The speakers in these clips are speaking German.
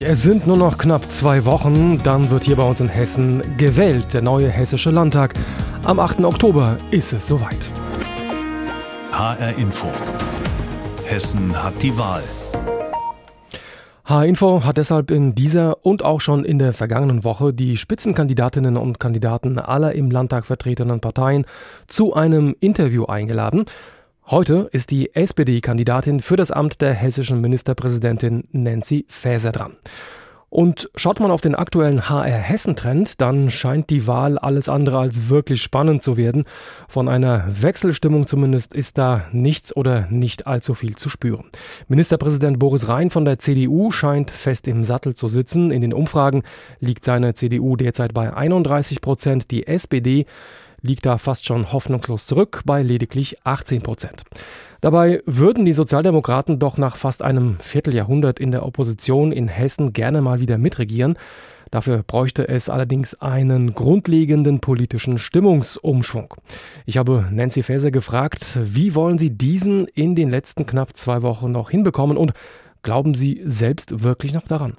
Es sind nur noch knapp zwei Wochen, dann wird hier bei uns in Hessen gewählt, der neue Hessische Landtag. Am 8. Oktober ist es soweit. HR Info. Hessen hat die Wahl. H-Info hat deshalb in dieser und auch schon in der vergangenen Woche die Spitzenkandidatinnen und Kandidaten aller im Landtag vertretenen Parteien zu einem Interview eingeladen. Heute ist die SPD-Kandidatin für das Amt der hessischen Ministerpräsidentin Nancy Faeser dran. Und schaut man auf den aktuellen HR-Hessen-Trend, dann scheint die Wahl alles andere als wirklich spannend zu werden. Von einer Wechselstimmung zumindest ist da nichts oder nicht allzu viel zu spüren. Ministerpräsident Boris Rhein von der CDU scheint fest im Sattel zu sitzen. In den Umfragen liegt seine CDU derzeit bei 31 Prozent. Die SPD liegt da fast schon hoffnungslos zurück bei lediglich 18 Prozent. Dabei würden die Sozialdemokraten doch nach fast einem Vierteljahrhundert in der Opposition in Hessen gerne mal wieder mitregieren. Dafür bräuchte es allerdings einen grundlegenden politischen Stimmungsumschwung. Ich habe Nancy Faeser gefragt, wie wollen Sie diesen in den letzten knapp zwei Wochen noch hinbekommen und glauben Sie selbst wirklich noch daran?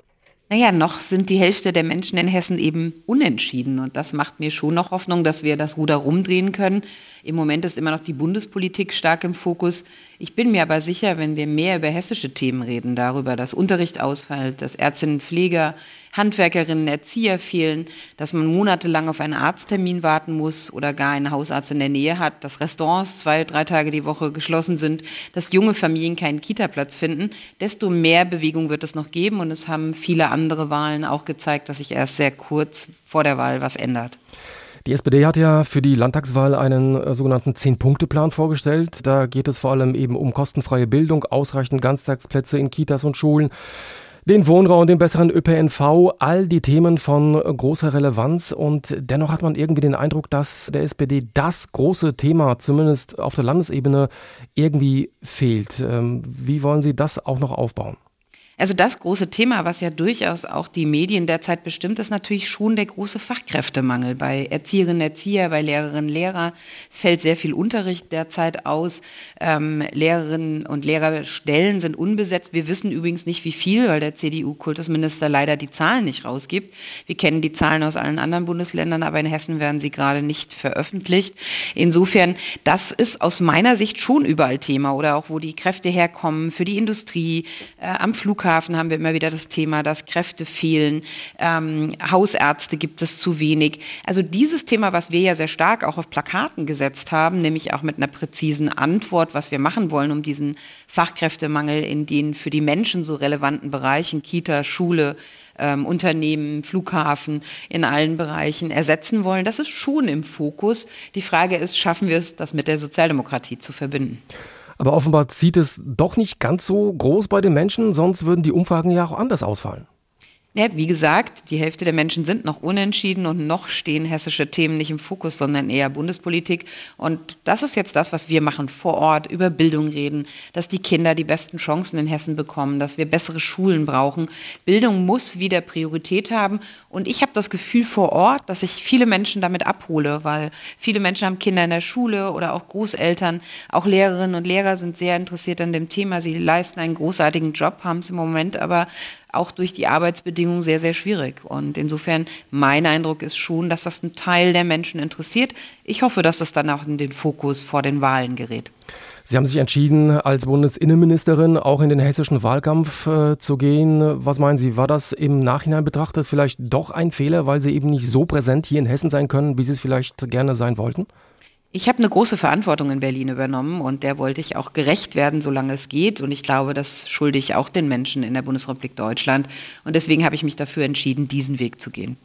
Naja, noch sind die Hälfte der Menschen in Hessen eben unentschieden. Und das macht mir schon noch Hoffnung, dass wir das Ruder rumdrehen können. Im Moment ist immer noch die Bundespolitik stark im Fokus. Ich bin mir aber sicher, wenn wir mehr über hessische Themen reden, darüber, dass Unterricht ausfällt, dass Ärztinnen, Pfleger, Handwerkerinnen, Erzieher fehlen, dass man monatelang auf einen Arzttermin warten muss oder gar einen Hausarzt in der Nähe hat, dass Restaurants zwei, drei Tage die Woche geschlossen sind, dass junge Familien keinen Kitaplatz finden, desto mehr Bewegung wird es noch geben. Und es haben viele andere Wahlen auch gezeigt, dass sich erst sehr kurz vor der Wahl was ändert. Die SPD hat ja für die Landtagswahl einen äh, sogenannten Zehn-Punkte-Plan vorgestellt. Da geht es vor allem eben um kostenfreie Bildung, ausreichend Ganztagsplätze in Kitas und Schulen, den Wohnraum, den besseren ÖPNV, all die Themen von großer Relevanz. Und dennoch hat man irgendwie den Eindruck, dass der SPD das große Thema, zumindest auf der Landesebene, irgendwie fehlt. Ähm, wie wollen Sie das auch noch aufbauen? Also das große Thema, was ja durchaus auch die Medien derzeit bestimmt, ist natürlich schon der große Fachkräftemangel bei Erzieherinnen, Erzieher, bei Lehrerinnen, Lehrer. Es fällt sehr viel Unterricht derzeit aus. Ähm, Lehrerinnen und Lehrerstellen sind unbesetzt. Wir wissen übrigens nicht, wie viel, weil der CDU-Kultusminister leider die Zahlen nicht rausgibt. Wir kennen die Zahlen aus allen anderen Bundesländern, aber in Hessen werden sie gerade nicht veröffentlicht. Insofern, das ist aus meiner Sicht schon überall Thema oder auch, wo die Kräfte herkommen für die Industrie, äh, am Flughafen Flughafen haben wir immer wieder das Thema, dass Kräfte fehlen, ähm, Hausärzte gibt es zu wenig. Also dieses Thema, was wir ja sehr stark auch auf Plakaten gesetzt haben, nämlich auch mit einer präzisen Antwort, was wir machen wollen, um diesen Fachkräftemangel in den für die Menschen so relevanten Bereichen, Kita, Schule, ähm, Unternehmen, Flughafen in allen Bereichen ersetzen wollen. Das ist schon im Fokus. Die Frage ist, schaffen wir es, das mit der Sozialdemokratie zu verbinden? Aber offenbar zieht es doch nicht ganz so groß bei den Menschen, sonst würden die Umfragen ja auch anders ausfallen. Ja, wie gesagt, die Hälfte der Menschen sind noch unentschieden und noch stehen hessische Themen nicht im Fokus, sondern eher Bundespolitik. Und das ist jetzt das, was wir machen vor Ort, über Bildung reden, dass die Kinder die besten Chancen in Hessen bekommen, dass wir bessere Schulen brauchen. Bildung muss wieder Priorität haben. Und ich habe das Gefühl vor Ort, dass ich viele Menschen damit abhole, weil viele Menschen haben Kinder in der Schule oder auch Großeltern. Auch Lehrerinnen und Lehrer sind sehr interessiert an dem Thema. Sie leisten einen großartigen Job, haben es im Moment aber auch durch die Arbeitsbedingungen sehr, sehr schwierig. Und insofern, mein Eindruck ist schon, dass das einen Teil der Menschen interessiert. Ich hoffe, dass das dann auch in den Fokus vor den Wahlen gerät. Sie haben sich entschieden, als Bundesinnenministerin auch in den hessischen Wahlkampf äh, zu gehen. Was meinen Sie, war das im Nachhinein betrachtet vielleicht doch ein Fehler, weil Sie eben nicht so präsent hier in Hessen sein können, wie Sie es vielleicht gerne sein wollten? Ich habe eine große Verantwortung in Berlin übernommen und der wollte ich auch gerecht werden, solange es geht. Und ich glaube, das schulde ich auch den Menschen in der Bundesrepublik Deutschland. Und deswegen habe ich mich dafür entschieden, diesen Weg zu gehen.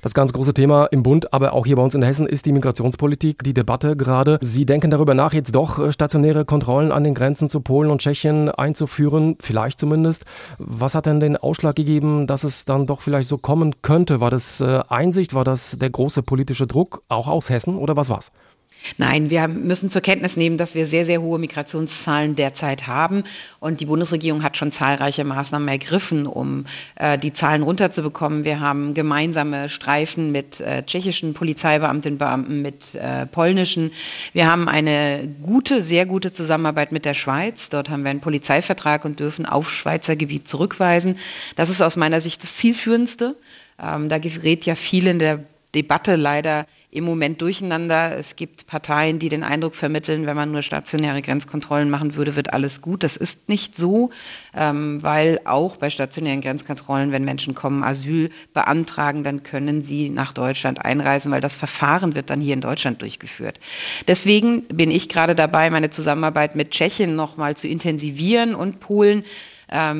Das ganz große Thema im Bund, aber auch hier bei uns in Hessen ist die Migrationspolitik, die Debatte gerade. Sie denken darüber nach, jetzt doch äh, stationäre Kontrollen an den Grenzen zu Polen und Tschechien einzuführen, vielleicht zumindest. Was hat denn den Ausschlag gegeben, dass es dann doch vielleicht so kommen könnte? War das äh, Einsicht? War das der große politische Druck, auch aus Hessen oder was war's? Nein, wir müssen zur Kenntnis nehmen, dass wir sehr, sehr hohe Migrationszahlen derzeit haben. Und die Bundesregierung hat schon zahlreiche Maßnahmen ergriffen, um äh, die Zahlen runterzubekommen. Wir haben gemeinsame Streifen mit äh, tschechischen Polizeibeamtinnen und Beamten, mit äh, polnischen. Wir haben eine gute, sehr gute Zusammenarbeit mit der Schweiz. Dort haben wir einen Polizeivertrag und dürfen auf Schweizer Gebiet zurückweisen. Das ist aus meiner Sicht das Zielführendste. Ähm, da gerät ja viel in der Debatte leider im Moment durcheinander. Es gibt Parteien, die den Eindruck vermitteln, wenn man nur stationäre Grenzkontrollen machen würde, wird alles gut. Das ist nicht so, ähm, weil auch bei stationären Grenzkontrollen, wenn Menschen kommen, Asyl beantragen, dann können sie nach Deutschland einreisen, weil das Verfahren wird dann hier in Deutschland durchgeführt. Deswegen bin ich gerade dabei, meine Zusammenarbeit mit Tschechien nochmal zu intensivieren und Polen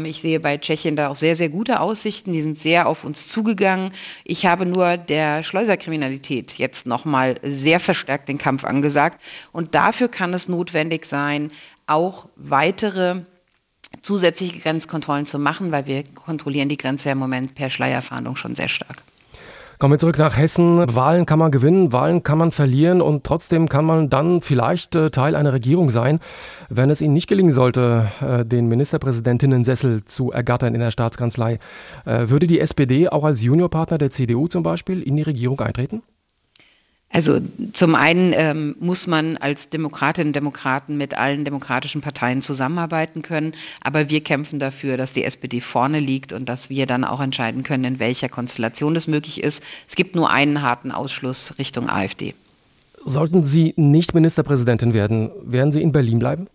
ich sehe bei Tschechien da auch sehr, sehr gute Aussichten. Die sind sehr auf uns zugegangen. Ich habe nur der Schleuserkriminalität jetzt nochmal sehr verstärkt den Kampf angesagt. Und dafür kann es notwendig sein, auch weitere zusätzliche Grenzkontrollen zu machen, weil wir kontrollieren die Grenze im Moment per Schleierfahndung schon sehr stark. Kommen wir zurück nach Hessen. Wahlen kann man gewinnen, Wahlen kann man verlieren und trotzdem kann man dann vielleicht äh, Teil einer Regierung sein, wenn es Ihnen nicht gelingen sollte, äh, den Ministerpräsidentinnen-Sessel zu ergattern in der Staatskanzlei. Äh, würde die SPD auch als Juniorpartner der CDU zum Beispiel in die Regierung eintreten? Also zum einen ähm, muss man als Demokratinnen und Demokraten mit allen demokratischen Parteien zusammenarbeiten können, aber wir kämpfen dafür, dass die SPD vorne liegt und dass wir dann auch entscheiden können, in welcher Konstellation das möglich ist. Es gibt nur einen harten Ausschluss Richtung AfD. Sollten Sie nicht Ministerpräsidentin werden, werden Sie in Berlin bleiben?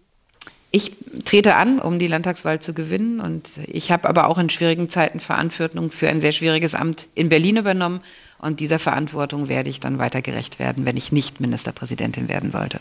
Ich trete an, um die Landtagswahl zu gewinnen und ich habe aber auch in schwierigen Zeiten Verantwortung für ein sehr schwieriges Amt in Berlin übernommen und dieser Verantwortung werde ich dann weiter gerecht werden, wenn ich nicht Ministerpräsidentin werden sollte.